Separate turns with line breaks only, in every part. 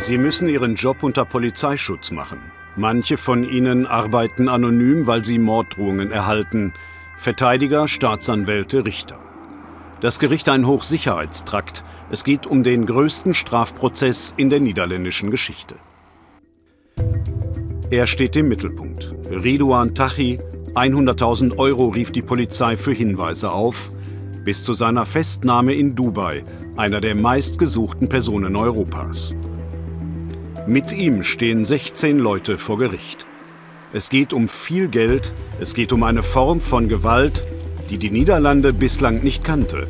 Sie müssen ihren Job unter Polizeischutz machen. Manche von ihnen arbeiten anonym, weil sie Morddrohungen erhalten. Verteidiger, Staatsanwälte, Richter. Das Gericht ein Hochsicherheitstrakt. Es geht um den größten Strafprozess in der niederländischen Geschichte. Er steht im Mittelpunkt. Ridouan Tachi, 100.000 Euro rief die Polizei für Hinweise auf, bis zu seiner Festnahme in Dubai, einer der meistgesuchten Personen Europas. Mit ihm stehen 16 Leute vor Gericht. Es geht um viel Geld, es geht um eine Form von Gewalt, die die Niederlande bislang nicht kannte.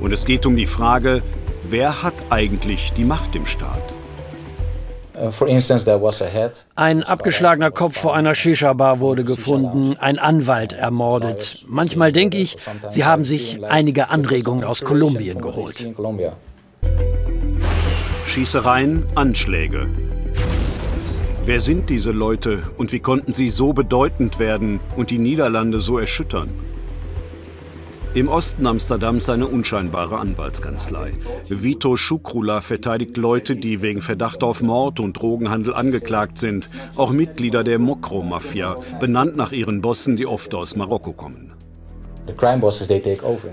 Und es geht um die Frage, wer hat eigentlich die Macht im Staat?
Uh, ein abgeschlagener Kopf vor einer Shisha-Bar wurde gefunden, ein Anwalt ermordet. Manchmal denke ich, sie haben sich einige Anregungen aus Kolumbien geholt.
Schießereien, Anschläge. Wer sind diese Leute und wie konnten sie so bedeutend werden und die Niederlande so erschüttern? Im Osten Amsterdams eine unscheinbare Anwaltskanzlei. Vito Schukrula verteidigt Leute, die wegen Verdacht auf Mord und Drogenhandel angeklagt sind. Auch Mitglieder der Mokro-Mafia, benannt nach ihren Bossen, die oft aus Marokko kommen.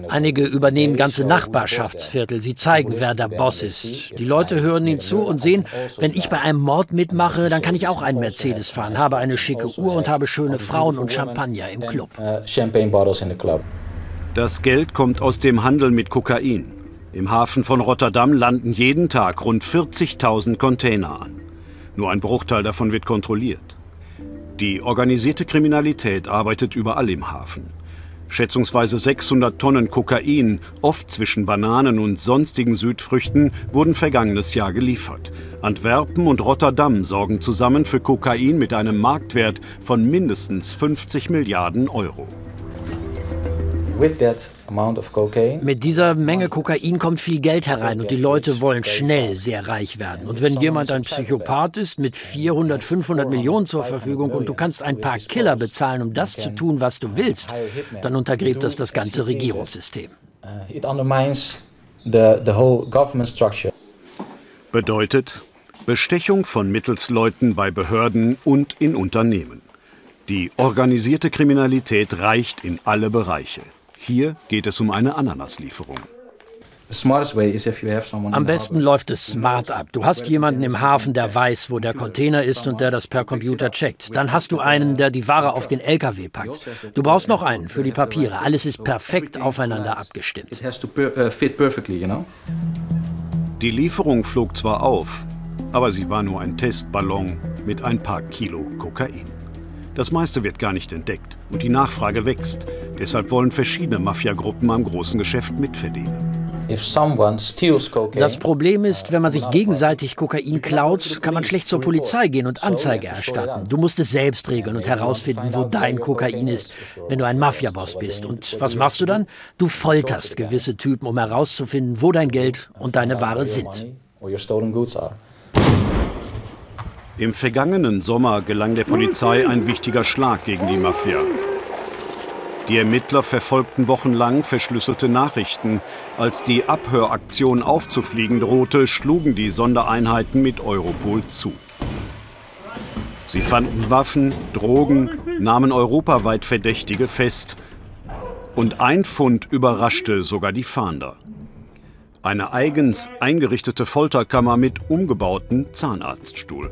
Einige übernehmen ganze Nachbarschaftsviertel. Sie zeigen, wer der Boss ist. Die Leute hören ihnen zu und sehen, wenn ich bei einem Mord mitmache, dann kann ich auch einen Mercedes fahren, habe eine schicke Uhr und habe schöne Frauen und Champagner im Club.
Das Geld kommt aus dem Handel mit Kokain. Im Hafen von Rotterdam landen jeden Tag rund 40.000 Container an. Nur ein Bruchteil davon wird kontrolliert. Die organisierte Kriminalität arbeitet überall im Hafen. Schätzungsweise 600 Tonnen Kokain, oft zwischen Bananen und sonstigen Südfrüchten, wurden vergangenes Jahr geliefert. Antwerpen und Rotterdam sorgen zusammen für Kokain mit einem Marktwert von mindestens 50 Milliarden Euro.
Mit dieser Menge Kokain kommt viel Geld herein und die Leute wollen schnell sehr reich werden. Und wenn jemand ein Psychopath ist mit 400, 500 Millionen zur Verfügung und du kannst ein paar Killer bezahlen, um das zu tun, was du willst, dann untergräbt das das ganze Regierungssystem.
Bedeutet Bestechung von Mittelsleuten bei Behörden und in Unternehmen. Die organisierte Kriminalität reicht in alle Bereiche. Hier geht es um eine Ananaslieferung.
Am besten läuft es smart ab. Du hast jemanden im Hafen, der weiß, wo der Container ist und der das per Computer checkt. Dann hast du einen, der die Ware auf den LKW packt. Du brauchst noch einen für die Papiere. Alles ist perfekt aufeinander abgestimmt. Uh,
die Lieferung flog zwar auf, aber sie war nur ein Testballon mit ein paar Kilo Kokain. Das meiste wird gar nicht entdeckt und die Nachfrage wächst. Deshalb wollen verschiedene Mafiagruppen am großen Geschäft mitverdienen.
Das Problem ist, wenn man sich gegenseitig Kokain klaut, kann man schlecht zur Polizei gehen und Anzeige erstatten. Du musst es selbst regeln und herausfinden, wo dein Kokain ist, wenn du ein Mafiaboss bist. Und was machst du dann? Du folterst gewisse Typen, um herauszufinden, wo dein Geld und deine Ware sind.
Im vergangenen Sommer gelang der Polizei ein wichtiger Schlag gegen die Mafia. Die Ermittler verfolgten wochenlang verschlüsselte Nachrichten. Als die Abhöraktion aufzufliegen drohte, schlugen die Sondereinheiten mit Europol zu. Sie fanden Waffen, Drogen, nahmen europaweit Verdächtige fest. Und ein Fund überraschte sogar die Fahnder. Eine eigens eingerichtete Folterkammer mit umgebauten Zahnarztstuhl.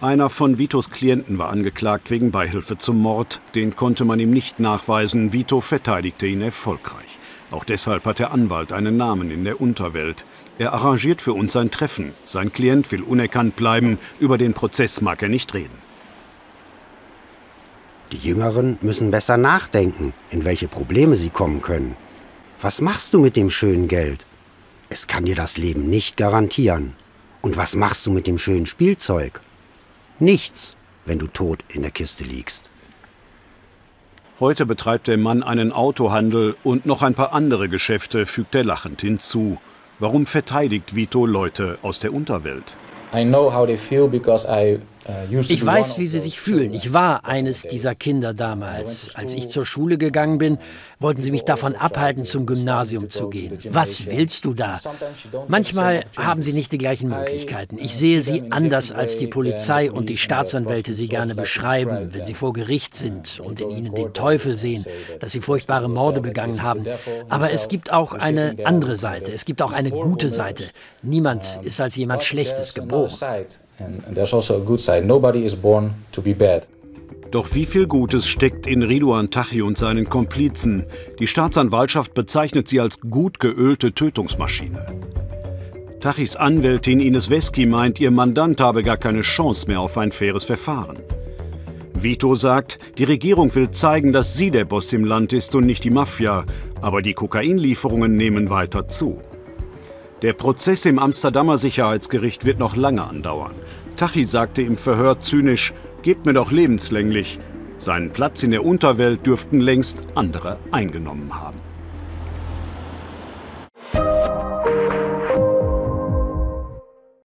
Einer von Vitos Klienten war angeklagt wegen Beihilfe zum Mord. Den konnte man ihm nicht nachweisen. Vito verteidigte ihn erfolgreich. Auch deshalb hat der Anwalt einen Namen in der Unterwelt. Er arrangiert für uns ein Treffen. Sein Klient will unerkannt bleiben. Über den Prozess mag er nicht reden.
Die Jüngeren müssen besser nachdenken, in welche Probleme sie kommen können. Was machst du mit dem schönen Geld? Es kann dir das Leben nicht garantieren. Und was machst du mit dem schönen Spielzeug? Nichts, wenn du tot in der Kiste liegst.
Heute betreibt der Mann einen Autohandel und noch ein paar andere Geschäfte, fügt er lachend hinzu. Warum verteidigt Vito Leute aus der Unterwelt?
Ich weiß, wie sie sich fühlen. Ich war eines dieser Kinder damals. Als ich zur Schule gegangen bin, wollten sie mich davon abhalten, zum Gymnasium zu gehen. Was willst du da? Manchmal haben sie nicht die gleichen Möglichkeiten. Ich sehe sie anders, als die Polizei und die Staatsanwälte sie gerne beschreiben, wenn sie vor Gericht sind und in ihnen den Teufel sehen, dass sie furchtbare Morde begangen haben. Aber es gibt auch eine andere Seite. Es gibt auch eine gute Seite. Niemand ist als jemand Schlechtes geboren. Also.
Doch wie viel Gutes steckt in Ridouan Tachi und seinen Komplizen? Die Staatsanwaltschaft bezeichnet sie als gut geölte Tötungsmaschine. Tachis Anwältin Ines Wesky meint, ihr Mandant habe gar keine Chance mehr auf ein faires Verfahren. Vito sagt, die Regierung will zeigen, dass sie der Boss im Land ist und nicht die Mafia, aber die Kokainlieferungen nehmen weiter zu. Der Prozess im Amsterdamer Sicherheitsgericht wird noch lange andauern. Tachi sagte im Verhör zynisch, gebt mir doch lebenslänglich. Seinen Platz in der Unterwelt dürften längst andere eingenommen haben.